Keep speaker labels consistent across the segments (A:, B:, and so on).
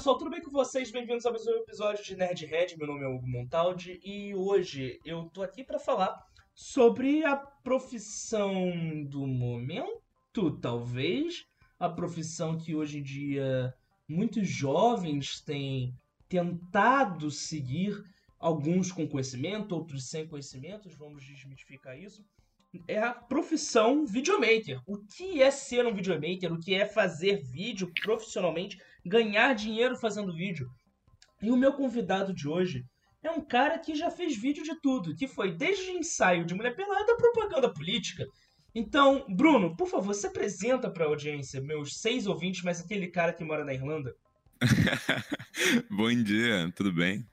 A: pessoal, tudo bem com vocês? Bem-vindos a mais um episódio de Nerdhead. Meu nome é Hugo Montaldi e hoje eu tô aqui para falar sobre a profissão do momento, talvez. A profissão que hoje em dia muitos jovens têm tentado seguir, alguns com conhecimento, outros sem conhecimentos, vamos desmitificar isso. É a profissão videomaker. O que é ser um videomaker? O que é fazer vídeo profissionalmente? Ganhar dinheiro fazendo vídeo. E o meu convidado de hoje é um cara que já fez vídeo de tudo, que foi desde ensaio de mulher pelada a propaganda política. Então, Bruno, por favor, se apresenta para a audiência, meus seis ouvintes, mas aquele cara que mora na Irlanda.
B: Bom dia, tudo bem?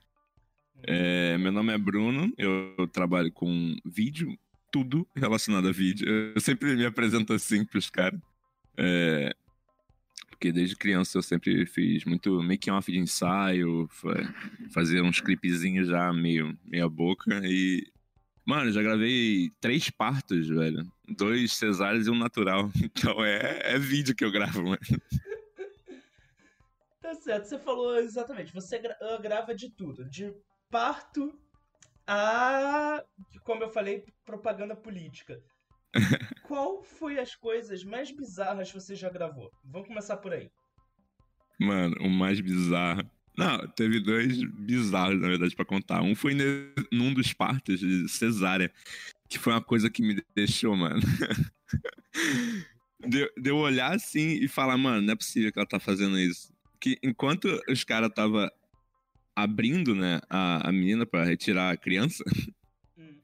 B: É, meu nome é Bruno, eu trabalho com vídeo, tudo relacionado a vídeo. Eu sempre me apresento assim pros caras. É, porque desde criança eu sempre fiz muito making off de ensaio, fazer uns clipezinhos já meio meia boca e mano, já gravei três partos, velho, dois cesáreos e um natural. Então é, é vídeo que eu gravo, mano.
A: Tá certo, você falou exatamente, você ah, grava de tudo, de parto a, como eu falei, propaganda política. Qual foi as coisas mais bizarras que você já gravou? Vamos começar por aí.
B: Mano, o mais bizarro. Não, teve dois bizarros, na verdade, para contar. Um foi num dos partos de cesárea, que foi uma coisa que me deixou, mano. de, de olhar assim e falar, mano, não é possível que ela tá fazendo isso. Que enquanto os caras tava abrindo, né, a, a menina para retirar a criança,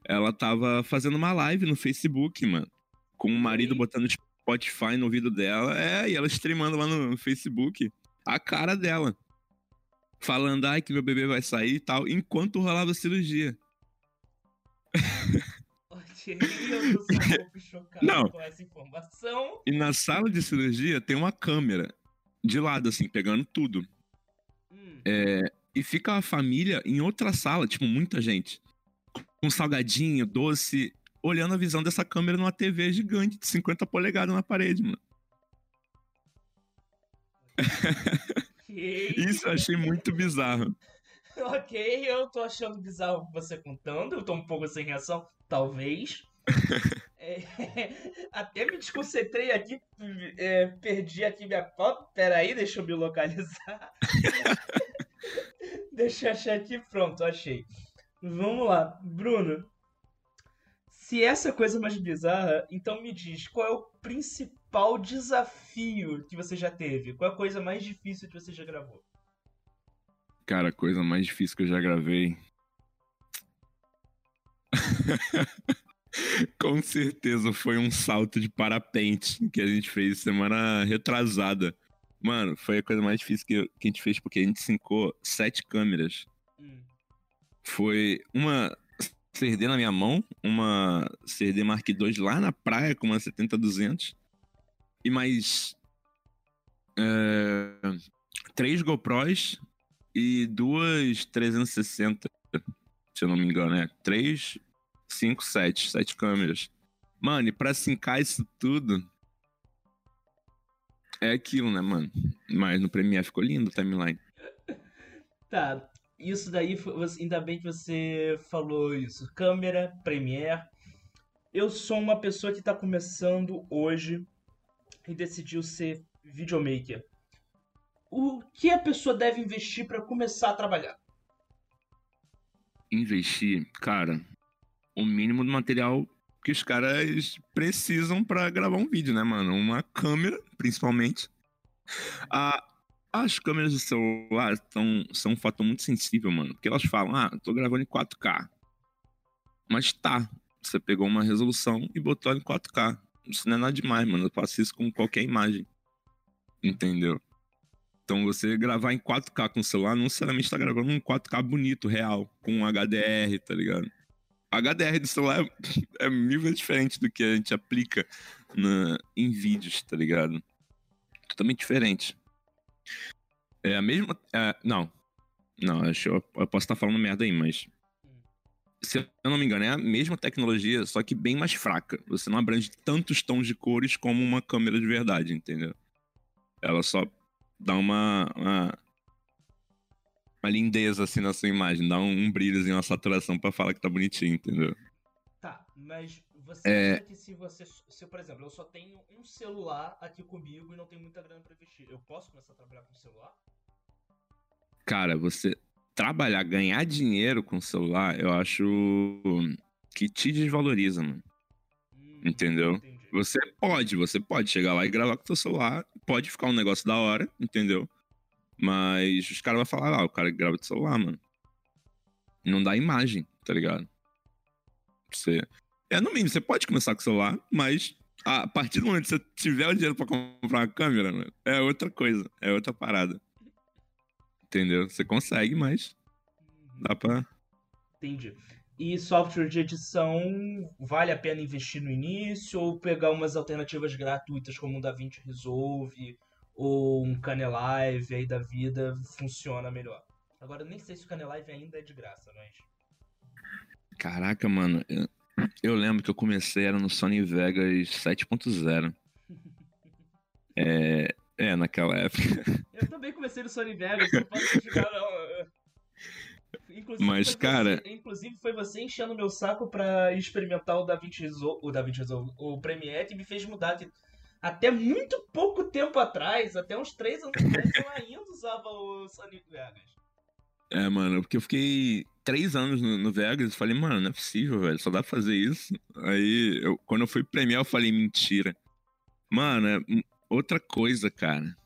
B: ela tava fazendo uma live no Facebook, mano. Com o marido botando Spotify no ouvido dela. É, e ela streamando lá no Facebook a cara dela. Falando, ai, que meu bebê vai sair e tal, enquanto rolava a cirurgia.
A: eu tô um pouco chocado Não. com essa informação.
B: E na sala de cirurgia tem uma câmera de lado, assim, pegando tudo. Hum. É, e fica a família em outra sala, tipo, muita gente com salgadinho, doce, olhando a visão dessa câmera numa TV gigante de 50 polegadas na parede, mano. Okay. Isso eu achei muito bizarro.
A: Ok, eu tô achando bizarro você contando, eu tô um pouco sem reação, talvez. é, até me desconcentrei aqui, é, perdi aqui minha foto. Peraí, deixa eu me localizar. deixa eu achar aqui, pronto, achei. Vamos lá, Bruno. Se essa é a coisa mais bizarra, então me diz, qual é o principal desafio que você já teve? Qual é a coisa mais difícil que você já gravou?
B: Cara, a coisa mais difícil que eu já gravei. Com certeza foi um salto de parapente que a gente fez semana retrasada. Mano, foi a coisa mais difícil que, a gente fez porque a gente sincou sete câmeras foi uma CD na minha mão, uma CD Mark II lá na praia com uma 70-200 e mais é, três GoPros e duas 360, se eu não me engano, é três, cinco, sete, sete câmeras. Mano, e pra sincar isso tudo, é aquilo, né, mano? Mas no Premiere ficou lindo o timeline.
A: Tá, isso daí, ainda bem que você falou isso. Câmera, Premiere. Eu sou uma pessoa que está começando hoje e decidiu ser videomaker. O que a pessoa deve investir para começar a trabalhar?
B: Investir, cara, o mínimo de material que os caras precisam para gravar um vídeo, né, mano? Uma câmera, principalmente. A as câmeras do celular tão, são um fator muito sensível, mano. Porque elas falam, ah, tô gravando em 4K. Mas tá, você pegou uma resolução e botou em 4K. Isso não é nada demais, mano. Eu faço isso com qualquer imagem. Entendeu? Então você gravar em 4K com o celular, não necessariamente tá gravando um 4K bonito, real, com HDR, tá ligado? HDR do celular é mil vezes diferente do que a gente aplica na, em vídeos, tá ligado? Totalmente diferente. É a mesma. É, não. Não, acho eu, posso estar falando merda aí, mas. Se eu não me engano, é a mesma tecnologia, só que bem mais fraca. Você não abrange tantos tons de cores como uma câmera de verdade, entendeu? Ela só dá uma, uma uma lindeza assim na sua imagem, dá um, um brilhozinho, uma saturação pra falar que tá bonitinho, entendeu?
A: Tá, mas você
B: É.
A: acha que se você. Se, por exemplo, eu só tenho um celular aqui comigo e não tenho muita grana pra investir, eu posso começar a trabalhar com o celular?
B: Cara, você trabalhar, ganhar dinheiro com o celular, eu acho que te desvaloriza, mano.
A: Hum,
B: Entendeu?
A: Entendi.
B: Você pode, você pode chegar lá e gravar com o seu celular, pode ficar um negócio da hora, entendeu? Mas os caras vão falar, ah, o cara grava do celular, mano. Não dá imagem, tá ligado? Você. É, no mínimo, você pode começar com o celular, mas a partir do momento que você tiver o dinheiro pra comprar uma câmera, mano, é outra coisa, é outra parada. Entendeu? Você consegue, mas dá pra.
A: Entendi. E software de edição, vale a pena investir no início ou pegar umas alternativas gratuitas como um DaVinci Resolve ou um Canelive aí da vida funciona melhor? Agora, eu nem sei se o Canelive ainda é de graça, mas...
B: Caraca, mano. Eu, eu lembro que eu comecei era no Sony Vegas 7.0. É, é, naquela época.
A: Eu também comecei no Sony Vegas, não posso julgar não. Inclusive,
B: Mas,
A: foi
B: cara-
A: você- inclusive foi você enchendo meu saco pra experimentar o DaVinci Resolve, o DaVinci Resolve, o Premiere que me fez mudar que até muito pouco tempo atrás, até uns três anos atrás, eu ainda usava o Sony Vegas.
B: É, mano, porque eu fiquei três anos no, no Vegas e falei, mano, não é possível, velho, só dá pra fazer isso. Aí, eu- quando eu fui premiar, eu falei, mentira. Mano, é outra coisa, cara.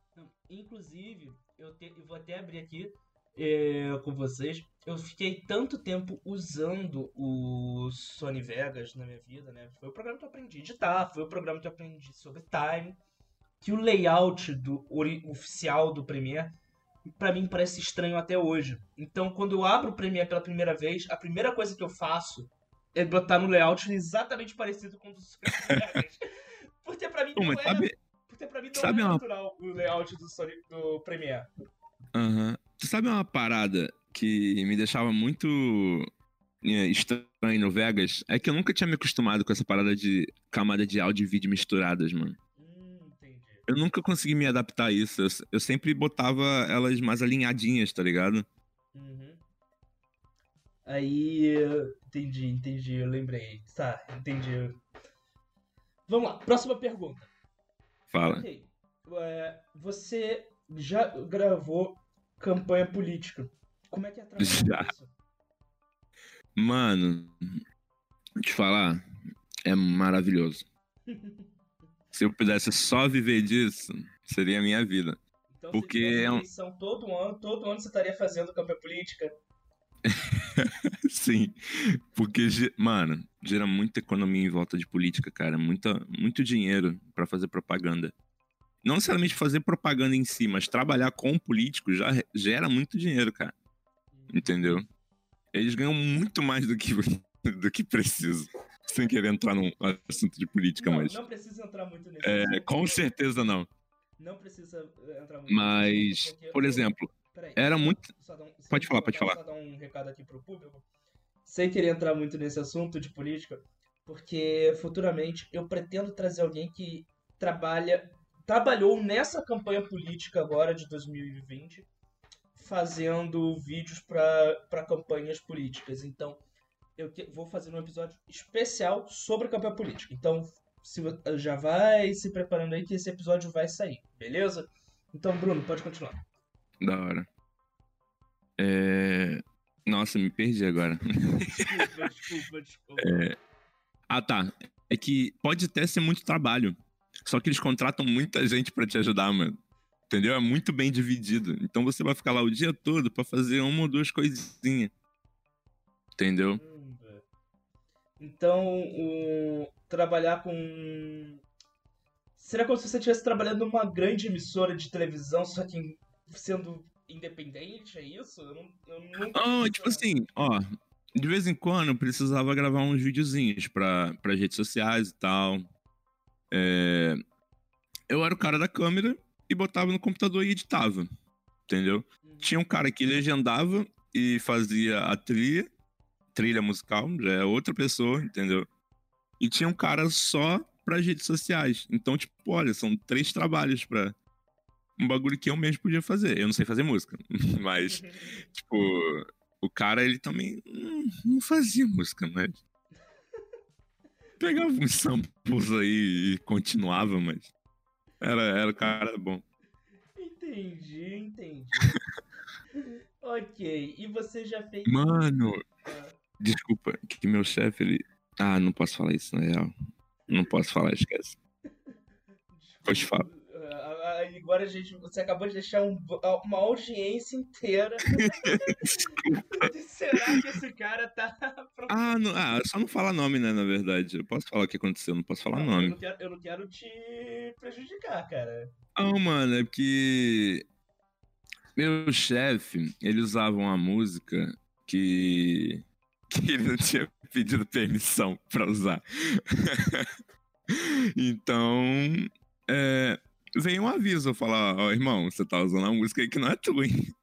A: Inclusive, eu, te- eu vou até abrir aqui é, com vocês. Eu fiquei tanto tempo usando o Sony Vegas na minha vida, né? Foi o programa que eu aprendi a editar, foi o programa que eu aprendi sobre time, que o layout do oficial do Premiere pra mim parece estranho até hoje. Então, quando eu abro o Premiere pela primeira vez, a primeira coisa que eu faço é botar no layout exatamente parecido com o Vegas. Porque pra mim não
B: mas
A: é
B: sabe,
A: porque pra mim não
B: Sabe
A: é
B: uma-
A: natural o layout do, Sony, do Premiere.
B: Aham. Tu sabe uma parada que me deixava muito é, estranho no Vegas? É que eu nunca tinha me acostumado com essa parada de camada de áudio e vídeo misturadas, mano. Eu nunca consegui me adaptar a isso. Eu, eu sempre botava elas mais alinhadinhas, tá ligado?
A: Uhum. Aí, entendi, entendi, eu lembrei. Tá, entendi. Vamos lá, próxima pergunta.
B: Fala.
A: Ok. É, você já gravou campanha política. Como é que é
B: Já.
A: isso?
B: Mano, vou te falar, é maravilhoso. Se eu pudesse só viver disso, seria a minha vida.
A: Então,
B: Porque é
A: eleição todo ano, todo ano você estaria fazendo campanha política.
B: Sim, porque, mano, gera muita economia em volta de política, cara. Muita, muito dinheiro pra fazer propaganda. Não necessariamente fazer propaganda em si, mas trabalhar com político já gera muito dinheiro, cara. Entendeu? Eles ganham muito mais do que, do que precisa. Sem querer entrar num assunto de política,
A: Não,
B: mas.
A: não precisa entrar muito nesse
B: É,
A: assunto,
B: com certeza não.
A: Não precisa eh, entrar muito
B: Mas,
A: nesse assunto,
B: por exemplo,
A: Peraí,
B: era muito-
A: um-
B: Pode falar, pode falar.
A: Só dar um recado aqui pro público. Sem querer entrar muito nesse assunto de política, porque futuramente eu pretendo trazer alguém que trabalha, trabalhou nessa campanha política agora de 2020, fazendo vídeos para campanhas políticas. Então, eu que- vou fazer um episódio especial sobre campanha política. Então, se, vo- já vai se preparando aí que esse episódio vai sair, beleza? Então, Bruno, pode continuar.
B: Da hora. É... Nossa, me perdi agora.
A: Desculpa, desculpa, desculpa.
B: Ah, tá. É que pode até ser muito trabalho. Só que eles contratam muita gente pra te ajudar, mano. Entendeu? É muito bem dividido. Então você vai ficar lá o dia todo pra fazer uma ou duas coisinhas. Entendeu?
A: Caramba. Então, o... trabalhar com. Será como se você estivesse trabalhando numa grande emissora de televisão, só que sendo independente? É isso? Eu não. Eu nunca fiz
B: tipo assim, ó. De vez em quando eu precisava gravar uns videozinhos pra, pra redes sociais e tal. É, Eu era o cara da câmera e botava no computador e editava. Entendeu? Tinha um cara que legendava e fazia a trilha, trilha musical, já é outra pessoa, entendeu? E tinha um cara só para redes sociais. Então, tipo, olha, são três trabalhos pra, um bagulho que eu mesmo podia fazer. Eu não sei fazer música, mas, tipo, o cara, ele também não fazia música, mas. Pegava uns samples aí e continuava, mas. Era, era o cara bom.
A: Entendi, entendi. ok, e você já fez.
B: Mano, ah. Desculpa, que meu chefe, ele. Ah, não posso falar isso, na real. Não posso falar, esquece. Pode falar.
A: Ah, agora a gente, você acabou de deixar um, uma audiência inteira. Será que esse cara tá.
B: Ah, não, ah, só não fala nome, né? Na verdade. Eu posso falar o que aconteceu, não posso falar não, nome.
A: Eu não, quero, eu não quero te prejudicar, cara.
B: Não, mano, é porque. Meu chefe, ele usava uma música que. Que ele não tinha pedido permissão pra usar. então. É, veio um aviso, eu falar, ó, oh, irmão, você tá usando uma música aí que não é tua, hein?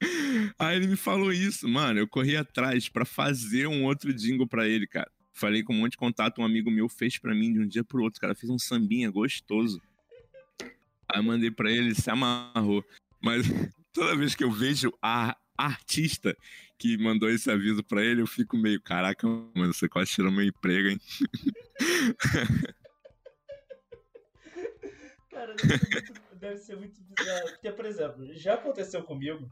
B: Aí ele me falou isso, mano, eu corri atrás para fazer um outro jingle para ele, cara. Falei com um monte de contato, um amigo meu fez para mim de um dia pro outro, cara, fez um sambinha gostoso. Aí mandei para ele, se amarrou. Mas toda vez que eu vejo a artista que mandou esse aviso para ele, eu fico meio, caraca, mano, você quase tirou meu emprego, hein?
A: Cara, deve ser, muito, bizarro. Porque, por exemplo, já aconteceu comigo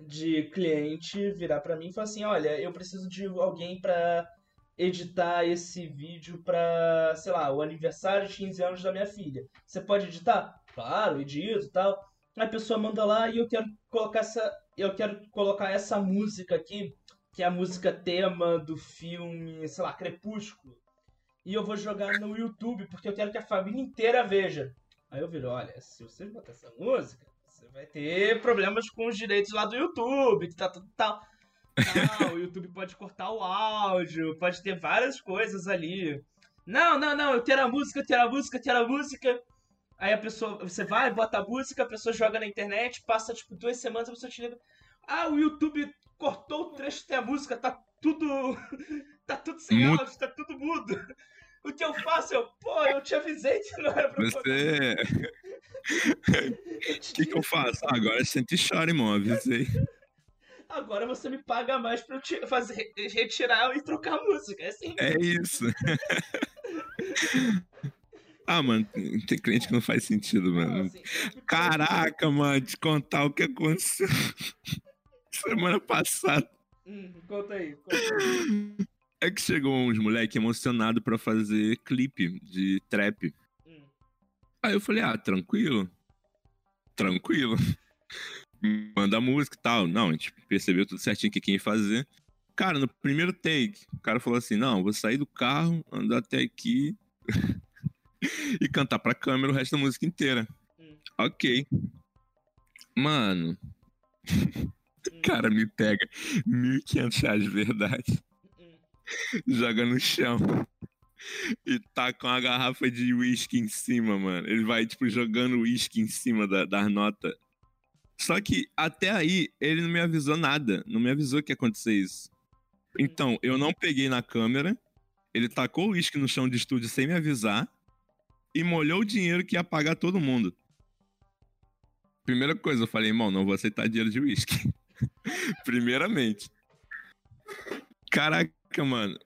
A: de cliente virar para mim e falar assim: olha, eu preciso de alguém para editar esse vídeo pra, sei lá, o aniversário de 15 anos da minha filha. Você pode editar? Claro, edito e tal. A pessoa manda lá e eu quero colocar essa. Eu quero colocar essa música aqui, que é a música tema do filme, sei lá, Crepúsculo e eu vou jogar no YouTube, porque eu quero que a família inteira veja. Aí eu viro, olha, se você botar essa música, você vai ter problemas com os direitos lá do YouTube, que tá tudo tal. Não, o YouTube pode cortar o áudio, pode ter várias coisas ali. Não, não, não, eu quero a música, eu quero a música, eu quero a música. Aí a pessoa, você vai, bota a música, a pessoa joga na internet, passa tipo duas semanas, a pessoa te liga. Ah, o YouTube cortou o trecho da música, tá tudo. tá tudo sem áudio, tá tudo mudo. O que eu faço? Eu, pô, eu te avisei que não era pra
B: Você. O que, que eu faço? Ah, agora você sente chora, irmão, avisei.
A: Agora você me paga mais pra eu te fazer, retirar e trocar a música. É assim.
B: É isso. Ah, mano, tem cliente que não faz sentido, mano. Assim, Caraca, mano, te contar o que aconteceu semana passada.
A: Hum, conta aí, conta aí.
B: É que chegou uns moleque emocionado para fazer clipe de trap. Hum. Aí eu falei, ah, tranquilo. Tranquilo. Manda música e tal. Não, a gente percebeu tudo certinho que quem ia fazer. Cara, no primeiro take, o cara falou assim: não, vou sair do carro, andar até aqui e cantar pra câmera o resto da música inteira. Hum. Ok. Mano. Hum. cara me pega 1.500 reais de verdade joga no chão. E tá com a garrafa de uísque em cima, mano. Ele vai, tipo, jogando uísque em cima da, das notas. Só que até aí ele não me avisou nada. Não me avisou que ia acontecer isso. Então, eu não peguei na câmera. Ele tacou o uísque no chão de estúdio sem me avisar. E molhou o dinheiro que ia pagar todo mundo. Primeira coisa, eu falei, irmão, não vou aceitar dinheiro de uísque. Primeiramente. Caraca, mano.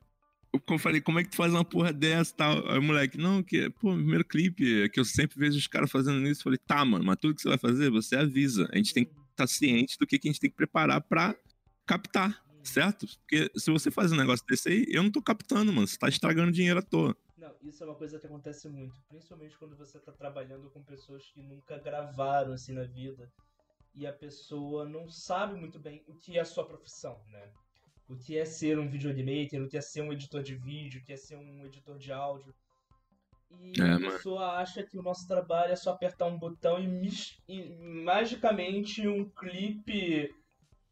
B: Eu falei, como é que tu faz uma porra dessa tal? Aí o moleque, não, que, pô, primeiro clipe, é que eu sempre vejo os caras fazendo isso. Eu falei, tá, mano, mas tudo que você vai fazer, você avisa. A gente tem que estar tá ciente do que, que a gente tem que preparar pra captar, certo? Porque se você faz um negócio desse aí, eu não tô captando, mano. Você tá estragando dinheiro à toa.
A: Não, isso é uma coisa que acontece muito. Principalmente quando você tá trabalhando com pessoas que nunca gravaram assim na vida. E a pessoa não sabe muito bem o que é a sua profissão, né? o que é ser um video animator, o que é ser um editor de vídeo, o que é ser um editor de áudio. E é, a pessoa mano. acha que o nosso trabalho é só apertar um botão e, e magicamente um clipe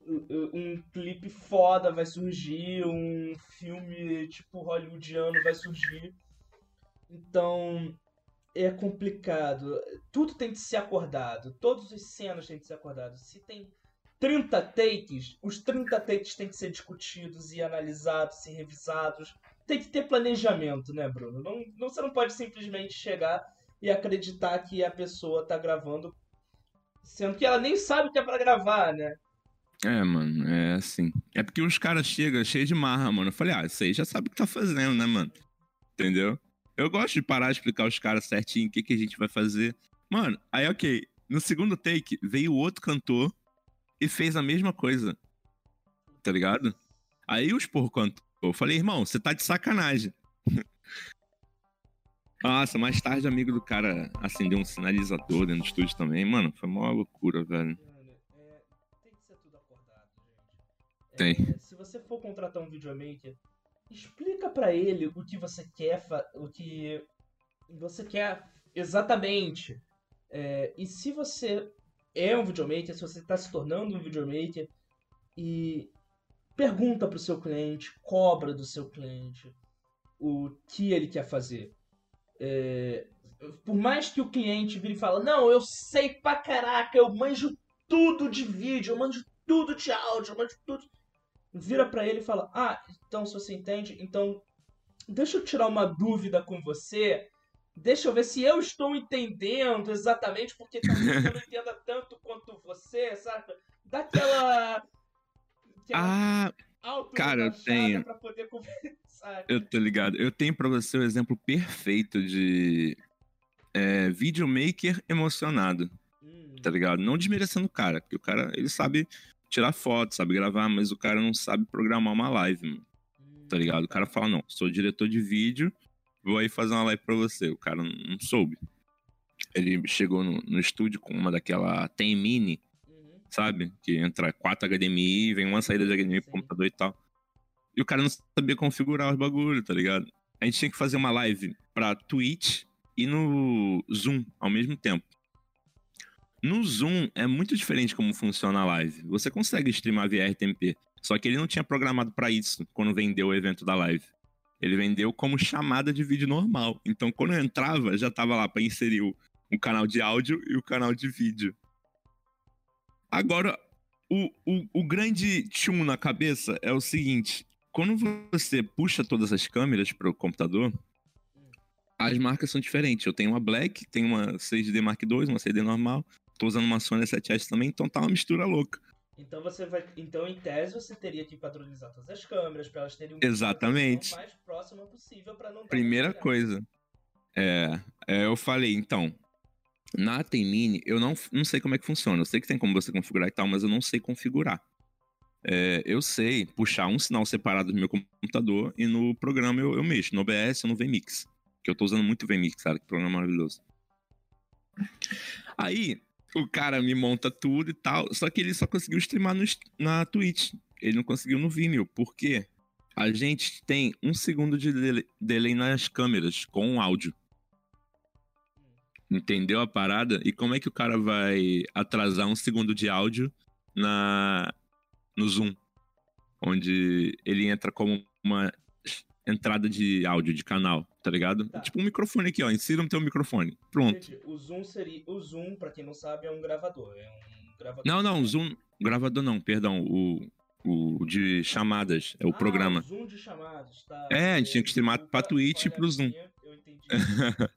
A: um clipe foda vai surgir, um filme tipo hollywoodiano vai surgir. Então é complicado. Tudo tem que ser acordado. Todos os cenas têm que ser acordados. Se tem 30 takes, os 30 takes têm que ser discutidos e analisados e revisados. Tem que ter planejamento, né, Bruno? Não, não, você não pode simplesmente chegar e acreditar que a pessoa tá gravando Sendo que ela nem sabe o que é pra gravar, né?
B: É, mano, é assim. É porque os caras chegam cheios de marra, mano. Eu falei, ah, você já sabe o que tá fazendo, né, mano? Entendeu? Eu gosto de parar de explicar os caras certinho o que, que a gente vai fazer. Mano, aí ok. No segundo take, veio outro cantor e fez a mesma coisa. Tá ligado? Aí os porro cantou. Eu falei, irmão, você tá de sacanagem. Nossa, mais tarde, amigo do cara acendeu um sinalizador dentro do estúdio também. Mano, foi uma loucura, velho.
A: Mano, é, tem que ser tudo acordado, gente.
B: Tem.
A: É, se você for contratar um videomaker, explica pra ele o que você quer, o que você quer exatamente. É, e se você é um videomaker, se você está se tornando um videomaker, e pergunta pro seu cliente, cobra do seu cliente o que ele quer fazer. É, por mais que o cliente vire e fala, não, eu sei pra caraca, eu manjo tudo de vídeo, eu manjo tudo de áudio, eu manjo tudo. Vira pra ele e fala, ah, então se você entende, então deixa eu tirar uma dúvida com você, deixa eu ver se eu estou entendendo exatamente, porque talvez eu não entenda tanto quanto você, sabe? Dá aquela... aquela
B: Ah, cara, eu tenho.
A: pra poder conversar.
B: eu tô ligado. Eu tenho pra você o exemplo perfeito de é, videomaker emocionado,
A: Hum,
B: tá ligado? Não desmerecendo o cara, porque o cara, ele sabe tirar foto, sabe gravar, mas o cara não sabe programar uma live, mano, tá ligado? O cara fala, não, sou diretor de vídeo, vou aí fazer uma live pra você. O cara não, soube. Ele chegou no, no estúdio com uma daquela tem mini,
A: uhum.
B: sabe? Que entra quatro HDMI, vem uma saída de HDMI pro computador e tal. E o cara não sabia configurar os bagulho, tá ligado? A gente tinha que fazer uma live pra Twitch e no Zoom ao mesmo tempo. No Zoom é muito diferente como funciona a live. Você consegue streamar via RTMP, só que ele não tinha programado pra isso quando vendeu o evento da live. Ele vendeu como chamada de vídeo normal. Então quando eu entrava, já tava lá pra inserir o, o canal de áudio e o canal de vídeo. Agora, o, o, o grande tchum na cabeça é o seguinte: quando você puxa todas as câmeras para o computador, as marcas são diferentes. Eu tenho uma Black, tenho uma 6D Mark II, uma 6D normal. Tô usando uma Sony A7S também, então tá uma mistura louca.
A: Então você vai. Então, em tese, você teria que padronizar todas as câmeras para elas terem um
B: Exatamente.
A: mais próxima possível para não
B: Primeira coisa. É, é, eu falei, então, na Tem Mini, eu não, não sei como é que funciona. Eu sei que tem como você configurar e tal, mas eu não sei configurar. É, eu sei puxar um sinal separado do meu computador e no programa eu, eu mexo, no OBS ou no VMix. Que eu tô usando muito o VMix, cara, que programa maravilhoso. Aí, o cara me monta tudo e tal, só que ele só conseguiu streamar no, na Twitch. Ele não conseguiu no Vimeo, por quê? A gente tem um segundo de delay nas câmeras com o áudio. Entendeu a parada? E como é que o cara vai atrasar um segundo de áudio na no Zoom? Onde ele entra como uma entrada de áudio de canal, tá ligado?
A: Tá.
B: Tipo um microfone aqui, ó. Insira no teu microfone. Pronto.
A: Entendi. O Zoom seria. O Zoom, pra quem não sabe, é um gravador. É um gravador.
B: Não, não, Zoom. Gravador não, perdão. O, o de chamadas. É o
A: Ah,
B: programa.
A: o Zoom de chamadas, tá?
B: É, a gente tinha que streamar
A: O
B: pra Twitch e pro Zoom.
A: Eu entendi.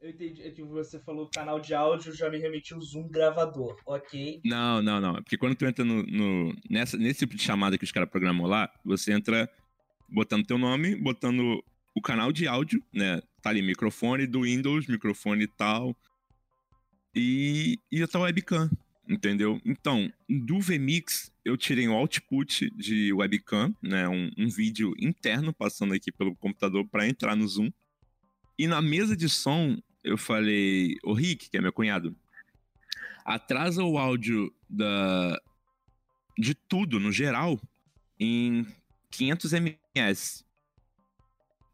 A: Eu entendi. É que você falou canal de áudio, já me remetiu o Zoom gravador. Ok.
B: Não, não, não. É Porque quando tu entra no, no- nessa, nesse tipo de chamada que os caras programam lá, você entra botando teu nome, botando o canal de áudio, né? Tá ali, microfone do Windows, microfone tal. E, e tua webcam, entendeu? Então, do VMix, eu tirei o output de webcam, né? Um, um vídeo interno passando aqui pelo computador para entrar no Zoom. E na mesa de som, eu falei, o Rick, que é meu cunhado, atrasa o áudio da de tudo no geral em 500 ms.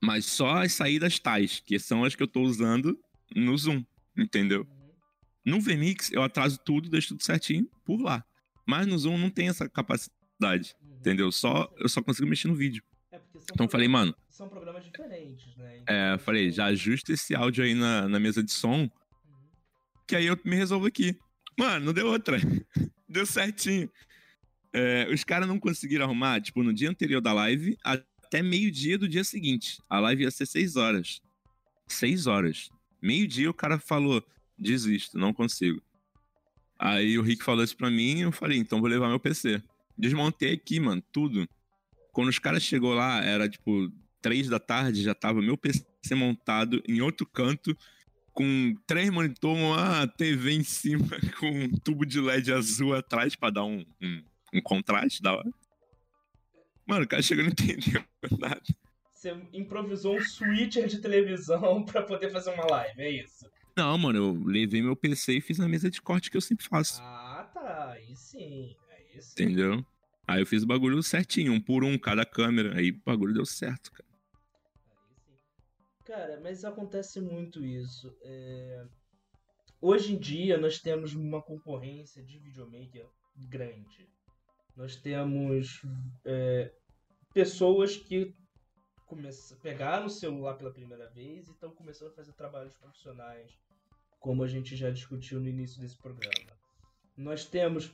B: Mas só as saídas tais, que são as que eu tô usando no Zoom, entendeu?
A: Uhum.
B: No VMix eu atraso tudo, deixo tudo certinho por lá. Mas no Zoom não tem essa capacidade,
A: Uhum.
B: entendeu? Só eu só consigo mexer no vídeo.
A: É porque são
B: Então eu falei, mano,
A: São programas diferentes, né?
B: é, eu falei, já ajusta esse áudio aí na, na mesa de som,
A: Uhum.
B: que aí eu me resolvo aqui. Mano, não deu outra. deu certinho. É, os caras não conseguiram arrumar, tipo, no dia anterior da live, até meio-dia do dia seguinte. A live ia ser seis horas. Seis horas. Meio-dia o cara falou, desisto, não consigo. Aí o Rick falou isso pra mim e eu falei, então vou levar meu PC. Desmontei aqui, mano, tudo. Quando os caras chegou lá, era tipo três da tarde, já tava meu PC montado em outro canto, com três monitores, uma TV em cima, com um tubo de LED azul atrás pra dar um, um, um contraste da hora. Mano, o cara chegou e não entendeu nada.
A: Você improvisou um switcher de televisão pra poder fazer uma live, é isso?
B: Não, mano, eu levei meu PC e fiz a mesa de corte que eu sempre faço.
A: Ah, tá. Aí sim. Aí sim.
B: Entendeu? Aí eu fiz o bagulho certinho, um por um, cada câmera. Aí o bagulho deu certo, cara.
A: Aí sim. Cara, mas acontece muito isso. É... Hoje em dia nós temos uma concorrência de videomaker grande. Nós temos é, pessoas que começam, pegaram o celular pela primeira vez e estão começando a fazer trabalhos profissionais, como a gente já discutiu no início desse programa. Nós temos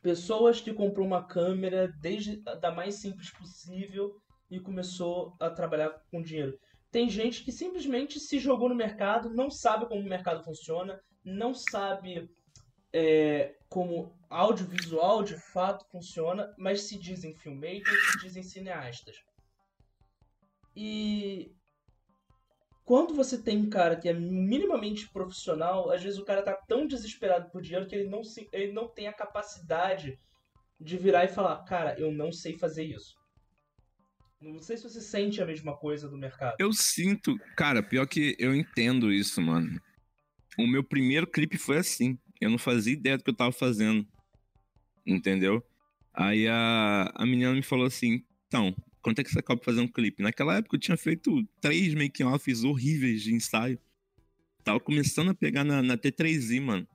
A: pessoas que comprou uma câmera desde da mais simples possível e começou a trabalhar com dinheiro. Tem gente que simplesmente se jogou no mercado, não sabe como o mercado funciona, não sabe é, como audiovisual de fato funciona, mas se dizem filmmakers, se dizem cineastas. E quando você tem um cara que é minimamente profissional, às vezes o cara tá tão desesperado por dinheiro que ele não, se, ele não tem a capacidade de virar e falar, cara, eu não sei fazer isso. Não sei se você sente a mesma coisa do mercado.
B: Eu sinto, cara, pior que eu entendo isso, mano. O meu primeiro clipe foi assim. Eu não fazia ideia do que eu tava fazendo. Entendeu? Aí a, a menina me falou assim: então, quanto é que você acaba fazer um clipe? Naquela época eu tinha feito três making-offs horríveis de ensaio. Tava começando a pegar na, na T3i, mano.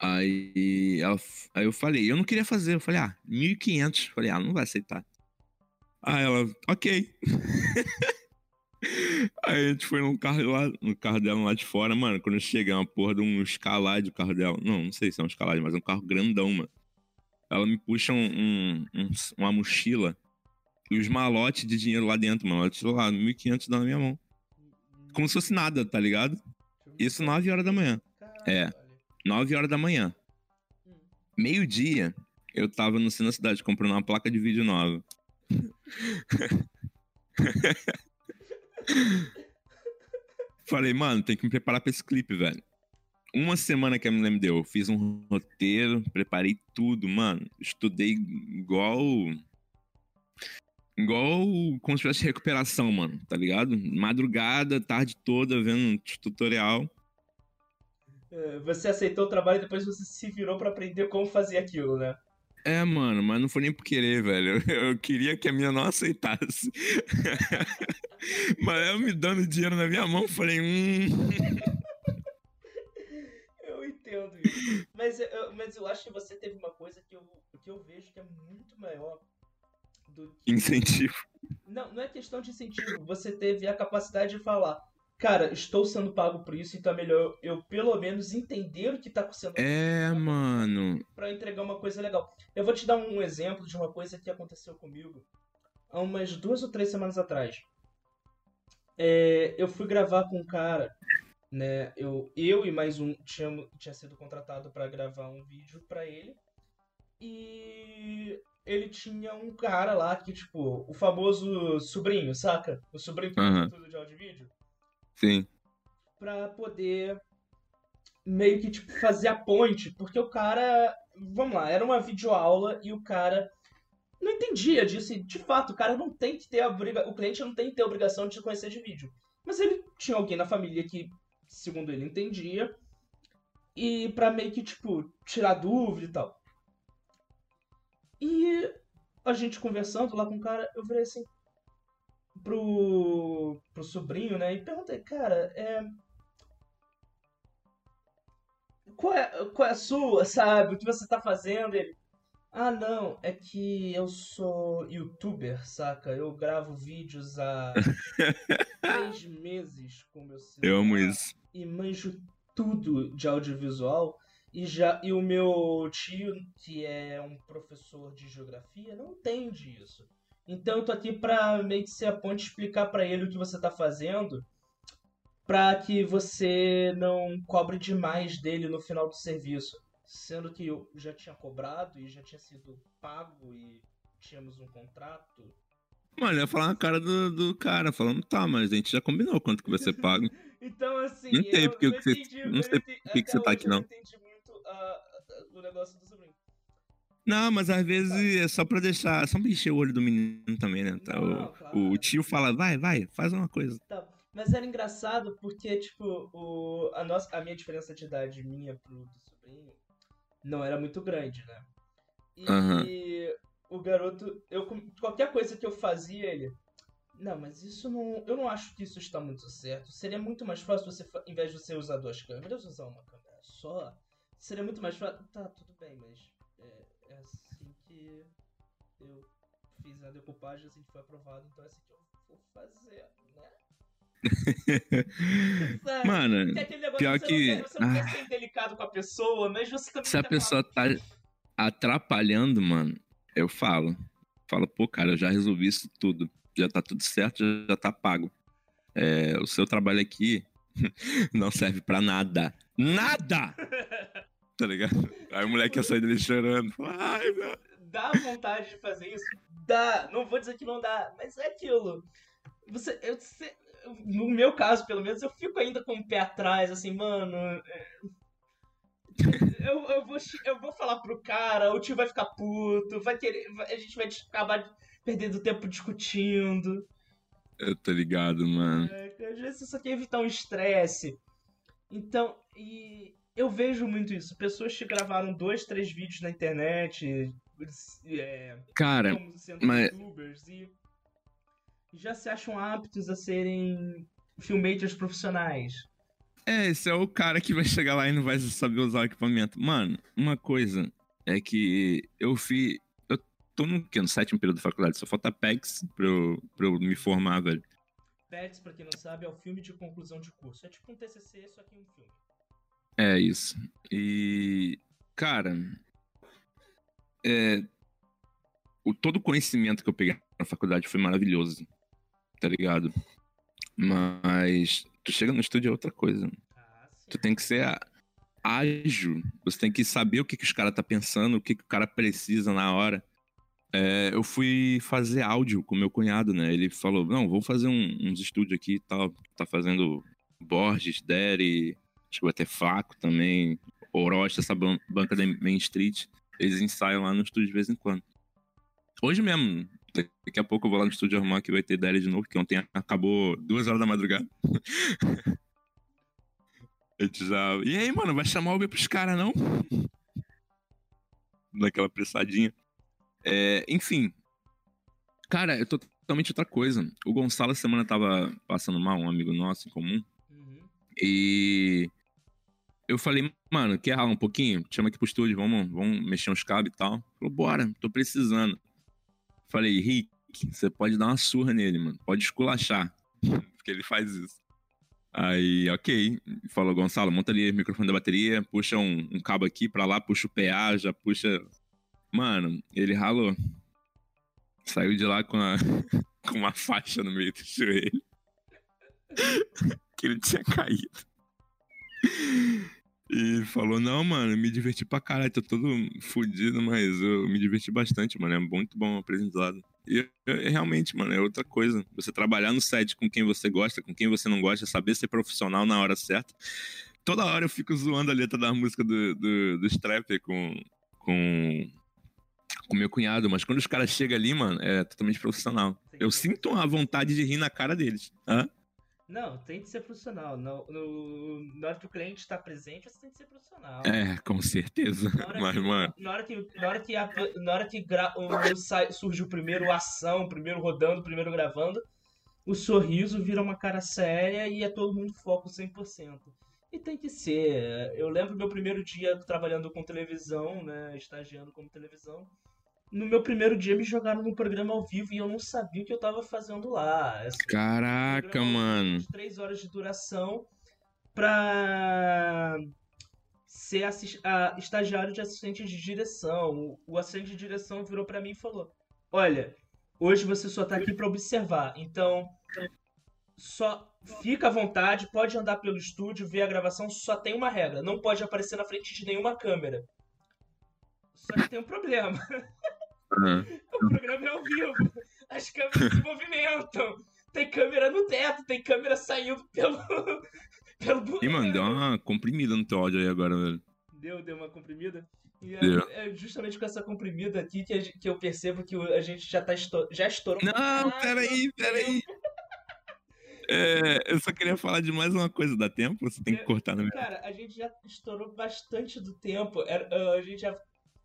B: Aí, ela, aí eu falei, eu não queria fazer. Eu falei, ah, 1.500. Falei, ah, não vai aceitar. Aí ela, ok. aí a gente foi no carro, lá, no carro dela lá de fora, mano. Quando eu cheguei, uma porra de um escalade o carro dela. Não, não sei se é um escalade, mas é um carro grandão, mano. Ela me puxa um, um, um, uma mochila e os malotes de dinheiro lá dentro, mano. Ela tirou lá 1.500 na minha mão. Como se fosse nada, tá ligado? Isso 9 horas da manhã. É. 9 horas da manhã. Meio-dia, eu tava no da cidade comprando uma placa de vídeo nova. Falei, mano, tem que me preparar pra esse clipe, velho. Uma semana que a mulher me deu, eu fiz um roteiro, preparei tudo, mano. Estudei igual Igual como se tivesse recuperação, mano, tá ligado? Madrugada, tarde toda, vendo tutorial.
A: É, você aceitou o trabalho e depois você se virou para aprender como fazer aquilo, né?
B: É, mano, mas não foi nem por querer, velho. Eu, eu queria que a minha não aceitasse. mas eu me dando dinheiro na minha mão, falei, hum.
A: eu entendo isso. Mas eu, mas eu acho que você teve uma coisa que eu, que eu vejo que é muito maior
B: do que... Incentivo.
A: Não, não é questão de incentivo. Você teve a capacidade de falar, cara, estou sendo pago por isso, então é melhor eu pelo menos entender o que está sendo
B: É, mano.
A: Para entregar uma coisa legal. Eu vou te dar um exemplo de uma coisa que aconteceu comigo há umas duas ou três semanas atrás. É, eu fui gravar com um cara, né? Eu, eu e mais um tinha, tinha sido contratado para gravar um vídeo para ele. E ele tinha um cara lá que, tipo, o famoso sobrinho, saca? O sobrinho que uhum. tudo de áudio e vídeo.
B: Sim.
A: Pra poder meio que, tipo, fazer a ponte, porque o cara. Vamos lá, era uma videoaula e o cara não entendia disso. E, de fato, o cara não tem que ter a obriga... O cliente não tem que ter a obrigação de conhecer de vídeo. Mas ele tinha alguém na família que, segundo ele, entendia. E pra meio que, tipo, tirar dúvida e tal. E a gente conversando lá com o cara, eu virei assim pro, pro sobrinho, né? E perguntei, cara, é. Qual é, qual é a sua, sabe? O que você tá fazendo? Ele. Ah, não, é que eu sou youtuber, saca? Eu gravo vídeos há três meses com meu celular.
B: Eu amo isso.
A: E manjo tudo de audiovisual. E, já, e o meu tio, que é um professor de geografia, não entende isso. Então eu tô aqui pra meio que ser a ponte explicar para ele o que você tá fazendo. para que você não cobre demais dele no final do serviço. Sendo que eu já tinha cobrado e já tinha sido pago e tínhamos um contrato.
B: Mano, eu ia falar na cara do, do cara, falando, tá, mas a gente já combinou quanto que vai ser pago.
A: então, assim.
B: Não sei
A: eu,
B: porque
A: eu
B: que você- não
A: eu
B: sei
A: entendi-
B: por que você tá aqui,
A: eu
B: não.
A: entendi muito ah, o negócio do sobrinho.
B: Não, mas às vezes é só pra deixar, só pra encher o olho do menino também, né? Tá,
A: Não,
B: o,
A: claro.
B: o tio fala, vai, vai, faz uma coisa.
A: Tá, Mas era engraçado porque, tipo, o, a, nossa, a minha diferença de idade minha pro do sobrinho não era muito grande, né? E
B: Aham.
A: o garoto, eu qualquer coisa que eu fazia, ele. Não, mas isso não. Eu não acho que isso está muito certo. Seria muito mais fácil você, em vez de você usar duas câmeras, usar uma câmera só. Seria muito mais fácil. Tá, tudo bem, mas é, é assim que eu fiz a decupagem, assim que foi aprovado, então é assim que eu vou fazer, né? Sabe?
B: Mano, pior
A: você
B: que-
A: Não quer, você não quer
B: ah.
A: ser delicado com a pessoa, mas você também
B: se a
A: quer
B: pessoa tá atrapalhando, mano, eu falo. Falo, pô, cara, eu já resolvi isso tudo. Já tá tudo certo, já, já tá pago. É, o seu trabalho aqui não serve pra nada. Nada! Tá ligado? Aí o moleque ia sair dele chorando. Ai, meu.
A: Dá vontade de fazer isso? Dá. Não vou dizer que não dá, mas é aquilo. Você, eu, você- no meu caso, pelo menos, eu fico ainda com o pé atrás, assim, mano. é, Eu, eu, vou, eu vou falar pro cara, o tio vai ficar puto, vai querer. A gente vai acabar perdendo tempo discutindo.
B: Eu tô ligado, mano.
A: É, Às vezes você só quer evitar um estresse. Então, e eu vejo muito isso. Pessoas que gravaram dois, três vídeos na internet, é,
B: Cara, mas-
A: youtubers, e já se acham aptos a serem filmmakers profissionais.
B: É, esse é o cara que vai chegar lá e não vai saber usar o equipamento. Mano, uma coisa é que eu fiz. Eu tô no, quê? no sétimo período da faculdade, só falta PEX pra eu, pra eu me formar, velho.
A: PETS, pra quem não sabe, é o filme de conclusão de curso. É tipo um TCC, só que um filme.
B: É isso. E. Cara. É. O, todo o conhecimento que eu peguei na faculdade foi maravilhoso. Tá ligado? Mas. Tu chega no estúdio é outra coisa.
A: Ah.
B: Tu tem que ser ágil. Você tem que saber o que, que os caras tá pensando, o que, que o cara precisa na hora. É, eu fui fazer áudio com meu cunhado, né? Ele falou, não, vou fazer um- uns estúdios aqui e tal. Tá fazendo Borges, Derry, acho que vai ter Flaco também, Orochi, essa ban- banca da Main Street. Eles ensaiam lá no estúdio de vez em quando. Hoje mesmo, daqui a pouco eu vou lá no estúdio arrumar que vai ter Derry de novo, que ontem acabou duas horas da madrugada. Já. E aí, mano, vai chamar o B pros caras, não? Daquela pressadinha. É, enfim. Cara, eu tô totalmente outra coisa. O Gonçalo essa semana tava passando mal, um amigo nosso em comum.
A: Uhum.
B: E eu falei, mano, quer ralar um pouquinho? Chama aqui pro estúdio, vamos, vamos mexer uns cabos e tal. Falou, bora, tô precisando. Falei, Rick, você pode dar uma surra nele, mano. Pode esculachar. Porque ele faz isso. Aí, ok. Falou, Gonçalo, monta ali o microfone da bateria, puxa um, um cabo aqui pra lá, puxa o PA, já puxa. Mano, ele ralou. Saiu de lá com, a, com uma faixa no meio do joelho. que ele tinha caído. E falou, não, mano, me diverti pra caralho, tô todo fudido, mas eu me diverti bastante, mano. É muito bom aprendizado. E realmente, mano, é outra coisa. Você trabalhar no set com quem você gosta, com quem você não gosta, saber ser profissional na hora certa. Toda hora eu fico zoando a letra da música do, do, do Strap com, com, com meu cunhado, mas quando os caras chegam ali, mano, é totalmente profissional. Eu sinto a vontade de rir na cara deles. Hã?
A: Não, tem que ser profissional. No, no- na hora que o cliente está presente, você tem que ser profissional.
B: É, com certeza. Mas,
A: que,
B: mano,
A: na hora que, na hora que, a- na hora que gra- o- sai- surge o primeiro ação, o primeiro rodando, primeiro gravando, o sorriso vira uma cara séria e é todo mundo foco 100%. E tem que ser. Eu lembro meu primeiro dia trabalhando com televisão, né, estagiando como televisão. No meu primeiro dia me jogaram num programa ao vivo e eu não sabia o que eu tava fazendo lá. Esse
B: caraca, mano.
A: de três horas de duração pra ser assis- a- estagiário de assistente de direção. O, assistente de direção virou pra mim e falou: Olha, hoje você só tá aqui pra observar, então só fica à vontade, pode andar pelo estúdio, ver a gravação, só tem uma regra, não pode aparecer na frente de nenhuma câmera. Só que tem um problema. O programa é ao vivo. As câmeras se movimentam. Tem câmera no teto, tem câmera saindo pelo. pelo
B: E, mano, deu uma comprimida no teu áudio aí agora, velho.
A: Deu, deu uma comprimida. E é, é justamente com essa comprimida aqui que, que eu percebo que a gente já, tá esto- já estourou.
B: Não,
A: Ah,
B: peraí, peraí. É, eu só queria falar de mais uma coisa, dá tempo? Você tem que cortar na minha.
A: Cara, a gente já estourou bastante do tempo. Ah, a gente já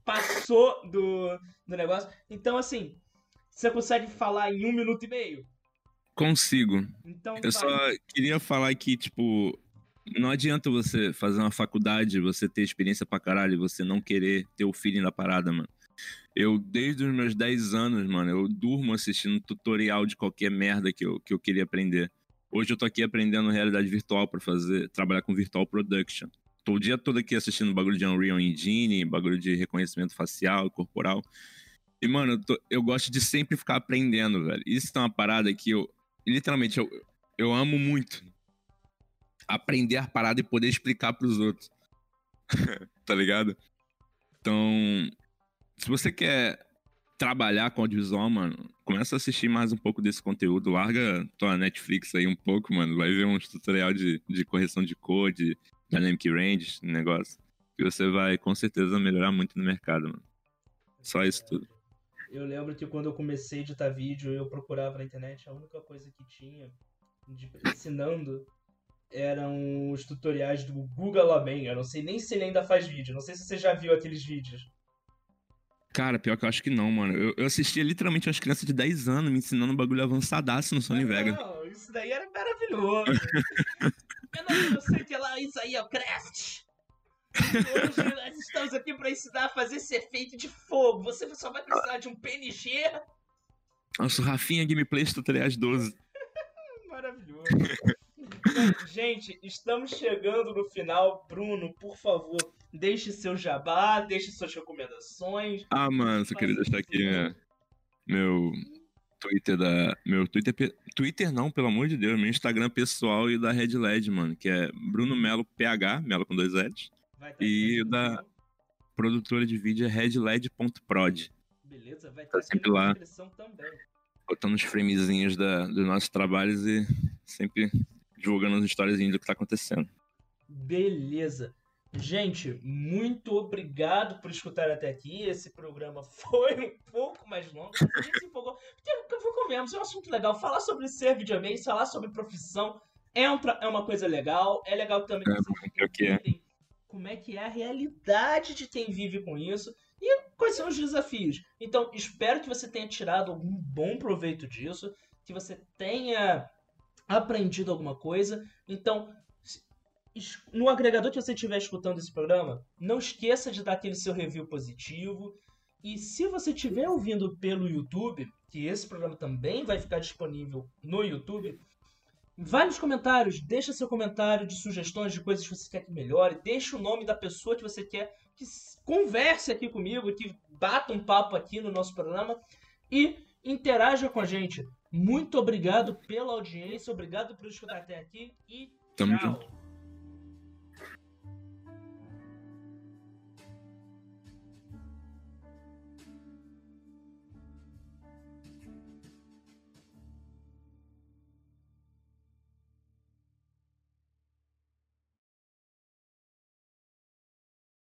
A: passou do, do negócio. Então, assim, você consegue falar em um minuto e meio?
B: Consigo.
A: Então,
B: Eu só queria falar que, tipo, não adianta você fazer uma faculdade, você ter experiência pra caralho, e você não querer ter o feeling da parada, mano. Eu, desde os meus 10 anos, mano, eu durmo assistindo tutorial de qualquer merda que eu, que eu queria aprender. Hoje eu tô aqui aprendendo realidade virtual pra fazer, trabalhar com virtual production. Tô o dia todo aqui assistindo bagulho de Unreal Engine, bagulho de reconhecimento facial e corporal. E, mano, eu, tô- eu gosto de sempre ficar aprendendo, velho. Isso é uma parada que eu, literalmente, eu, eu amo muito. Aprender a parada e poder explicar pros outros. tá ligado? Então, se você quer trabalhar com audiovisual, mano, começa a assistir mais um pouco desse conteúdo. Larga tua Netflix aí um pouco, mano. Vai ver uns tutorial de, de correção de cor, de Dynamic Range, negócio. E você vai, com certeza, melhorar muito no mercado, mano. Só isso tudo.
A: Eu lembro que quando eu comecei a editar vídeo, eu procurava na internet, a única coisa que tinha de- ensinando eram os tutoriais do Guga Lamen. Eu não sei nem se ele ainda faz vídeo. Não sei se você já viu aqueles vídeos.
B: Cara, pior que eu acho que não, mano. Eu, eu assistia literalmente umas crianças de 10 anos me ensinando um bagulho avançadaço no Sony Vega.
A: Não, isso daí era maravilhoso. eu não sei que lá, isso aí é o craft. Hoje nós estamos aqui para ensinar a fazer esse efeito de fogo. Você só vai precisar de um PNG.
B: Nossa, o Rafinha Gameplays Tutoriais 12.
A: Maravilhoso. Bom, Gente, estamos chegando no final. Bruno, por favor, deixe seu jabá, deixe suas recomendações.
B: Ah, mano, só queria deixar aqui né, meu Twitter da. Meu Twitter. Twitter não, pelo amor de Deus, meu Instagram pessoal e da Red LED, mano, que é Bruno Melo PH, Melo com dois L's.
A: Estar
B: E da-. Produtora de vídeo é redled.prod.
A: Beleza, vai
B: tá
A: estar aqui
B: sempre
A: na
B: lá.
A: também.
B: Botando os framezinhos da, dos nossos trabalhos e sempre divulgando as histórias do que tá acontecendo.
A: Beleza. Gente, muito obrigado por escutar até aqui. Esse programa foi um pouco mais longo, se empolgou. Porque, convenhamos, é um assunto legal. Falar sobre ser videogame, falar sobre profissão é, um tra- é uma coisa legal. É legal também que
B: É,
A: vocês
B: que é.
A: entendem como é que é a realidade de quem vive com isso e quais são os desafios. Então, espero que você tenha tirado algum bom proveito disso, que você tenha aprendido alguma coisa. Então, no agregador que você estiver escutando esse programa, não esqueça de dar aquele seu review positivo. E se você estiver ouvindo pelo YouTube, que esse programa também vai ficar disponível no YouTube, vai nos comentários, deixa seu comentário de sugestões de coisas que você quer que melhore, deixa o nome da pessoa que você quer que converse aqui comigo, que bata um papo aqui no nosso programa e interaja com a gente. Muito obrigado pela audiência, obrigado por escutar até aqui e
B: Tamo
A: tchau.
B: junto.